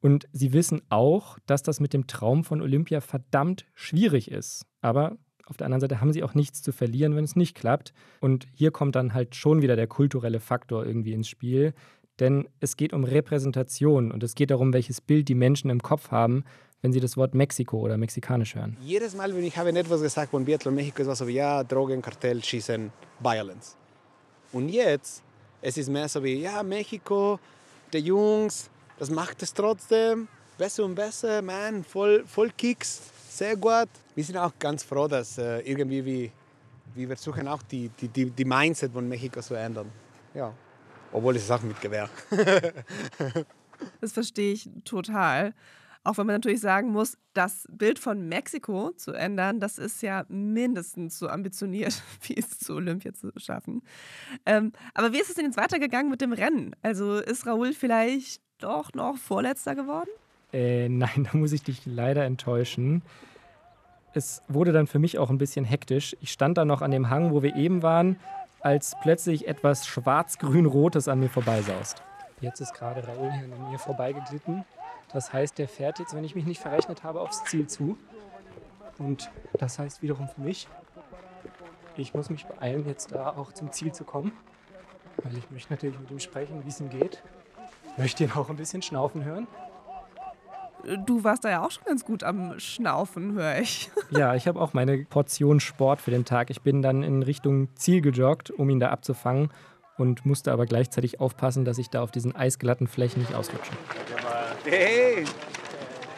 Und sie wissen auch, dass das mit dem Traum von Olympia verdammt schwierig ist. Aber auf der anderen Seite haben sie auch nichts zu verlieren, wenn es nicht klappt. Und hier kommt dann halt schon wieder der kulturelle Faktor irgendwie ins Spiel. Denn es geht um Repräsentation und es geht darum, welches Bild die Menschen im Kopf haben, wenn Sie das Wort Mexiko oder mexikanisch hören? Jedes Mal, wenn ich habe etwas gesagt von Biathlon Mexiko, ist es so wie, ja, Drogen, Kartell, Schießen, Violence. Und jetzt, es ist mehr so wie, ja, Mexiko, die Jungs, das macht es trotzdem, besser und besser, man, voll, voll Kicks, sehr gut. Wir sind auch ganz froh, dass äh, irgendwie wir, wir versuchen auch die, die, die, die Mindset von Mexiko zu ändern. Ja. Obwohl es ist auch mit Gewehr. *laughs* Das verstehe ich total. Auch wenn man natürlich sagen muss, das Bild von Mexiko zu ändern, das ist ja mindestens so ambitioniert, *laughs* wie es zu Olympia zu schaffen. Ähm, aber wie ist es denn jetzt weitergegangen mit dem Rennen? Also ist Raoul vielleicht doch noch Vorletzter geworden? Äh, nein, *laughs* da muss ich dich leider enttäuschen. Es wurde dann für mich auch ein bisschen hektisch. Ich stand da noch an dem Hang, wo wir eben waren, als plötzlich etwas schwarz-grün-rotes an mir vorbeisaust. Jetzt ist gerade Raoul hier an mir vorbeigeglitten. Das heißt, der fährt jetzt, wenn ich mich nicht verrechnet habe, aufs Ziel zu. Und das heißt wiederum für mich, ich muss mich beeilen, jetzt da auch zum Ziel zu kommen. Weil ich möchte natürlich mit ihm sprechen, wie es ihm geht. Möchte ihn auch ein bisschen schnaufen hören. Du warst da ja auch schon ganz gut am Schnaufen, höre ich. *laughs* Ja, ich habe auch meine Portion Sport für den Tag. Ich bin dann in Richtung Ziel gejoggt, um ihn da abzufangen und musste aber gleichzeitig aufpassen, dass ich da auf diesen eisglatten Flächen nicht ausrutsche. Hey,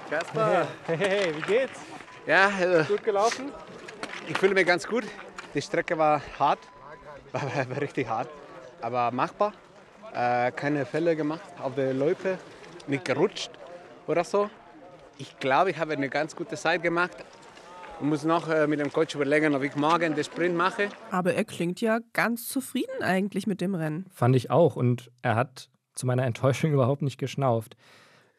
Kasper. Hey, hey, wie geht's? Ja, äh, Gut gelaufen? ich fühle mich ganz gut. Die Strecke war hart, *laughs* war, war richtig hart, aber machbar. Äh, keine Fälle gemacht auf der Loipe, nicht gerutscht oder so. Ich glaube, ich habe eine ganz gute Zeit gemacht. Ich muss noch äh, mit dem Coach überlegen, ob ich morgen den Sprint mache. Aber er klingt ja ganz zufrieden eigentlich mit dem Rennen. Fand ich auch. Und er hat zu meiner Enttäuschung *laughs* überhaupt nicht geschnauft.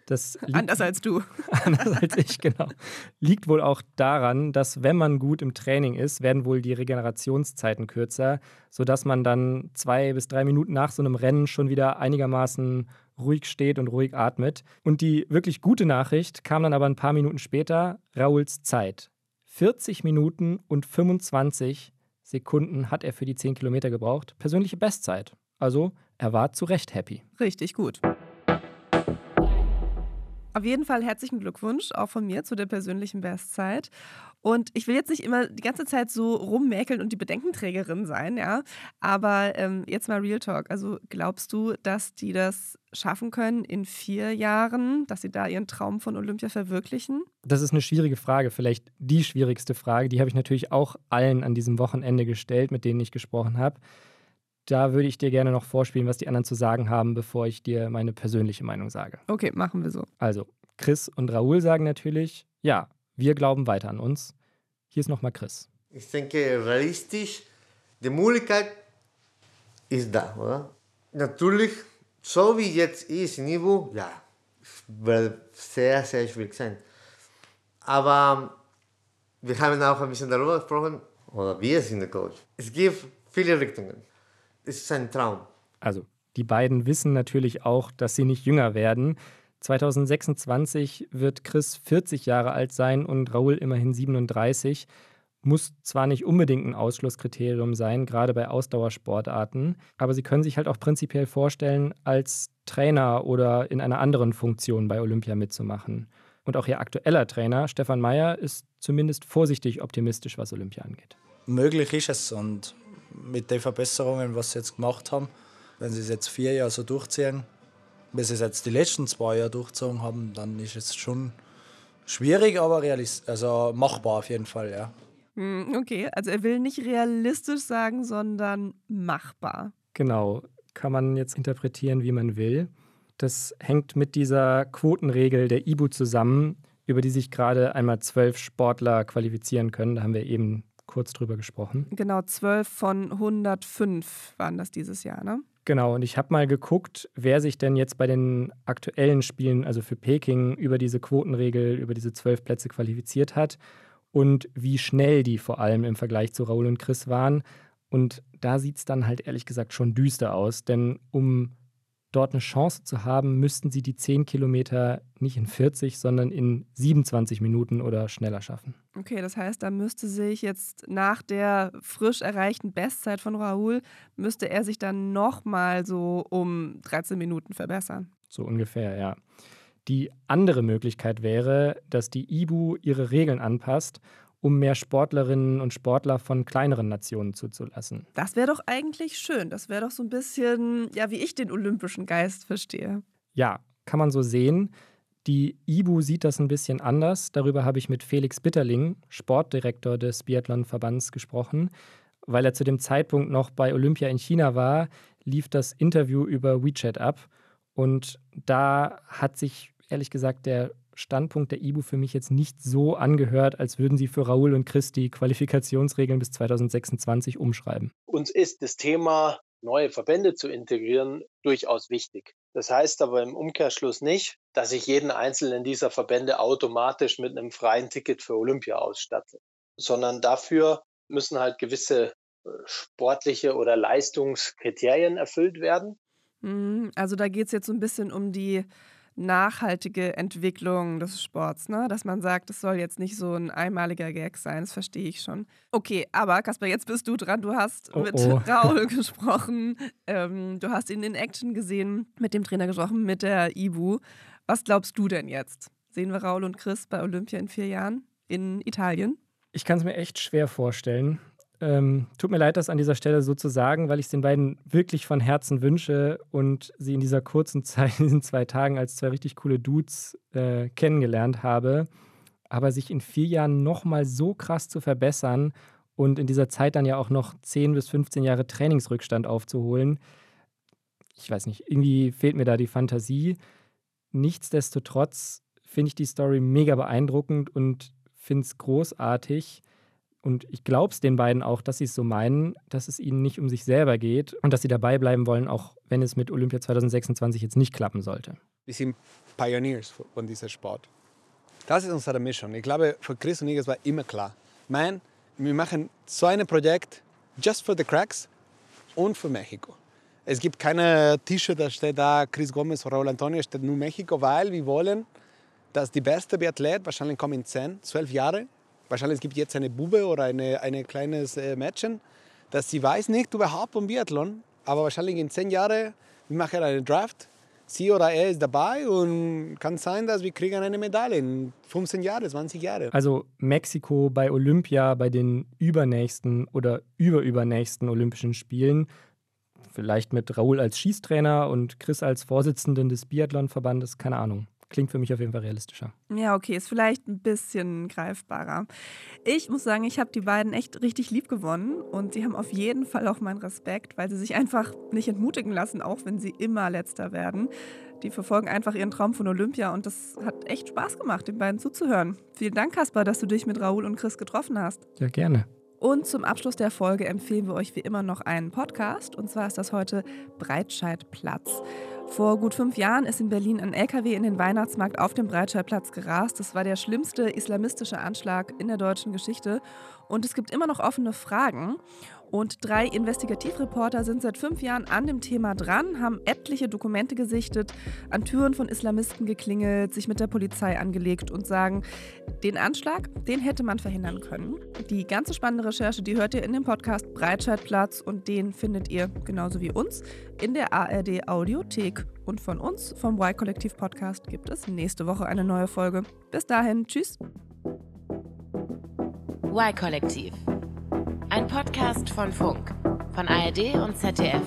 Das *laughs* liegt, Anders als du. *laughs* anders als ich, genau. Liegt wohl auch daran, dass wenn man gut im Training ist, werden wohl die Regenerationszeiten kürzer, sodass man dann zwei bis drei Minuten nach so einem Rennen schon wieder einigermaßen ruhig steht und ruhig atmet. Und die wirklich gute Nachricht kam dann aber ein paar Minuten später, Rauls Zeit. 40 Minuten und 25 Sekunden hat er für die 10 Kilometer gebraucht. Persönliche Bestzeit. Also er war zu Recht happy. Richtig gut. Auf jeden Fall herzlichen Glückwunsch auch von mir zu der persönlichen Bestzeit. Und ich will jetzt nicht immer die ganze Zeit so rummäkeln und die Bedenkenträgerin sein, ja. Aber ähm, jetzt mal Real Talk. Also glaubst du, dass die das schaffen können in vier Jahren, dass sie da ihren Traum von Olympia verwirklichen? Das ist eine schwierige Frage, vielleicht die schwierigste Frage. Die habe ich natürlich auch allen an diesem Wochenende gestellt, mit denen ich gesprochen habe. Da würde ich dir gerne noch vorspielen, was die anderen zu sagen haben, bevor ich dir meine persönliche Meinung sage. Okay, machen wir so. Also, Chris und Raoul sagen natürlich, ja, wir glauben weiter an uns. Hier ist nochmal Chris. Ich denke, realistisch, die Möglichkeit ist da, oder? Natürlich, so wie jetzt ist, Niveau, ja, wird sehr, sehr schwierig sein. Aber wir haben auch ein bisschen darüber gesprochen, oder wir sind der Coach. Es gibt viele Richtungen. Es ist ein Traum. Also, die beiden wissen natürlich auch, dass sie nicht jünger werden. 2026 wird Chris 40 Jahre alt sein und Raoul immerhin 37. Muss zwar nicht unbedingt ein Ausschlusskriterium sein, gerade bei Ausdauersportarten, aber sie können sich halt auch prinzipiell vorstellen, als Trainer oder in einer anderen Funktion bei Olympia mitzumachen. Und auch ihr aktueller Trainer, Stefan Mayer, ist zumindest vorsichtig optimistisch, was Olympia angeht. Möglich ist es und mit den Verbesserungen, was sie jetzt gemacht haben, wenn sie es jetzt vier Jahre so durchziehen, wenn sie es jetzt die letzten zwei Jahre durchgezogen haben, dann ist es schon schwierig, aber realist also machbar auf jeden Fall, ja. Hm, Okay, also er will nicht realistisch sagen, sondern machbar. Genau, kann man jetzt interpretieren, wie man will. Das hängt mit dieser Quotenregel der IBU zusammen, über die sich gerade einmal zwölf Sportler qualifizieren können. Da haben wir eben kurz drüber gesprochen. Genau, 12 von 105 waren das dieses Jahr, ne? Genau, und ich habe mal geguckt, wer sich denn jetzt bei den aktuellen Spielen, also für Peking, über diese Quotenregel, über diese zwölf Plätze qualifiziert hat und wie schnell die vor allem im Vergleich zu Raoul und Chris waren. Und da sieht es dann halt ehrlich gesagt schon düster aus, denn um dort eine Chance zu haben, müssten sie die 10 Kilometer nicht in 40, sondern in 27 Minuten oder schneller schaffen. Okay, das heißt, da müsste sich jetzt nach der frisch erreichten Bestzeit von Raoul, müsste er sich dann nochmal so um 13 Minuten verbessern. So ungefähr, ja. Die andere Möglichkeit wäre, dass die IBU ihre Regeln anpasst, um mehr Sportlerinnen und Sportler von kleineren Nationen zuzulassen. Das wäre doch eigentlich schön. Das wäre doch so ein bisschen, ja, wie ich den olympischen Geist verstehe. Ja, kann man so sehen. Die IBU sieht das ein bisschen anders. Darüber habe ich mit Felix Bitterling, Sportdirektor des Biathlon-Verbands, gesprochen. Weil er zu dem Zeitpunkt noch bei Olympia in China war, lief das Interview über WeChat ab. Und da hat sich ehrlich gesagt der Standpunkt der IBU für mich jetzt nicht so angehört, als würden sie für Raoul und Chris die Qualifikationsregeln bis 2026 umschreiben. Uns ist das Thema, neue Verbände zu integrieren, durchaus wichtig. Das heißt aber im Umkehrschluss nicht, dass ich jeden einzelnen dieser Verbände automatisch mit einem freien Ticket für Olympia ausstatte, sondern dafür müssen halt gewisse äh, sportliche oder Leistungskriterien erfüllt werden. Mhm, also da geht es jetzt so ein bisschen um die nachhaltige Entwicklung des Sports, ne? Dass man sagt, es soll jetzt nicht so ein einmaliger Gag sein, das verstehe ich schon. Okay, aber Kasper, jetzt bist du dran. Du hast oh, mit oh. Raul *laughs* gesprochen, ähm, du hast ihn in Action gesehen, mit dem Trainer gesprochen, mit der Ibu. Was glaubst du denn jetzt? Sehen wir Raul und Chris bei Olympia in vier Jahren in Italien? Ich kann es mir echt schwer vorstellen. Ähm, tut mir leid, das an dieser Stelle so zu sagen, weil ich es den beiden wirklich von Herzen wünsche und sie in dieser kurzen *laughs* Zeit, in diesen zwei Tagen, als zwei richtig coole Dudes äh, kennengelernt habe. Aber sich in vier Jahren nochmal so krass zu verbessern und in dieser Zeit dann ja auch noch 10 bis 15 Jahre Trainingsrückstand aufzuholen, ich weiß nicht, irgendwie fehlt mir da die Fantasie. Nichtsdestotrotz finde ich die Story mega beeindruckend und finde es großartig und ich glaube es den beiden auch, dass sie es so meinen, dass es ihnen nicht um sich selber geht und dass sie dabei bleiben wollen, auch wenn es mit Olympia 2026 jetzt nicht klappen sollte. Wir sind Pioneers von diesem Sport. Das ist unsere Mission. Ich glaube, für Chris und ich war immer klar. Man, wir machen so ein Projekt just for the cracks und für Mexiko. Es gibt keine T-Shirt, da steht da Chris Gomez oder Raul Antonio, steht nur Mexiko, weil wir wollen, dass die beste Biathlet, wahrscheinlich kommen in 10, 12 Jahren, Wahrscheinlich gibt es jetzt eine Bube oder eine, eine kleines äh, Mädchen, dass sie weiß nicht überhaupt um Biathlon, aber wahrscheinlich in zehn Jahren, wir machen einen Draft, sie oder er ist dabei und kann sein, dass wir kriegen eine Medaille in 15 Jahren, 20 Jahren. Also Mexiko bei Olympia, bei den übernächsten oder überübernächsten Olympischen Spielen, vielleicht mit Raoul als Schießtrainer und Chris als Vorsitzenden des Biathlonverbandes, keine Ahnung. Klingt für mich auf jeden Fall realistischer. Ja, okay, ist vielleicht ein bisschen greifbarer. Ich muss sagen, ich habe die beiden echt richtig lieb gewonnen und sie haben auf jeden Fall auch meinen Respekt, weil sie sich einfach nicht entmutigen lassen, auch wenn sie immer letzter werden. Die verfolgen einfach ihren Traum von Olympia und das hat echt Spaß gemacht, den beiden zuzuhören. Vielen Dank, Kaspar, dass du dich mit Raoul und Chris getroffen hast. Ja, gerne. Und zum Abschluss der Folge empfehlen wir euch wie immer noch einen Podcast. Und zwar ist das heute Breitscheidplatz. Vor gut fünf Jahren ist in Berlin ein LKW in den Weihnachtsmarkt auf dem Breitscheidplatz gerast. Das war der schlimmste islamistische Anschlag in der deutschen Geschichte. Und es gibt immer noch offene Fragen. Und drei Investigativreporter sind seit fünf Jahren an dem Thema dran, haben etliche Dokumente gesichtet, an Türen von Islamisten geklingelt, sich mit der Polizei angelegt und sagen, den Anschlag, den hätte man verhindern können. Die ganze spannende Recherche, die hört ihr in dem Podcast Breitscheidplatz und den findet ihr genauso wie uns in der ARD Audiothek. Und von uns, vom Y-Kollektiv Podcast, gibt es nächste Woche eine neue Folge. Bis dahin, tschüss. Y-Kollektiv Podcast von Funk, von ARD und ZDF.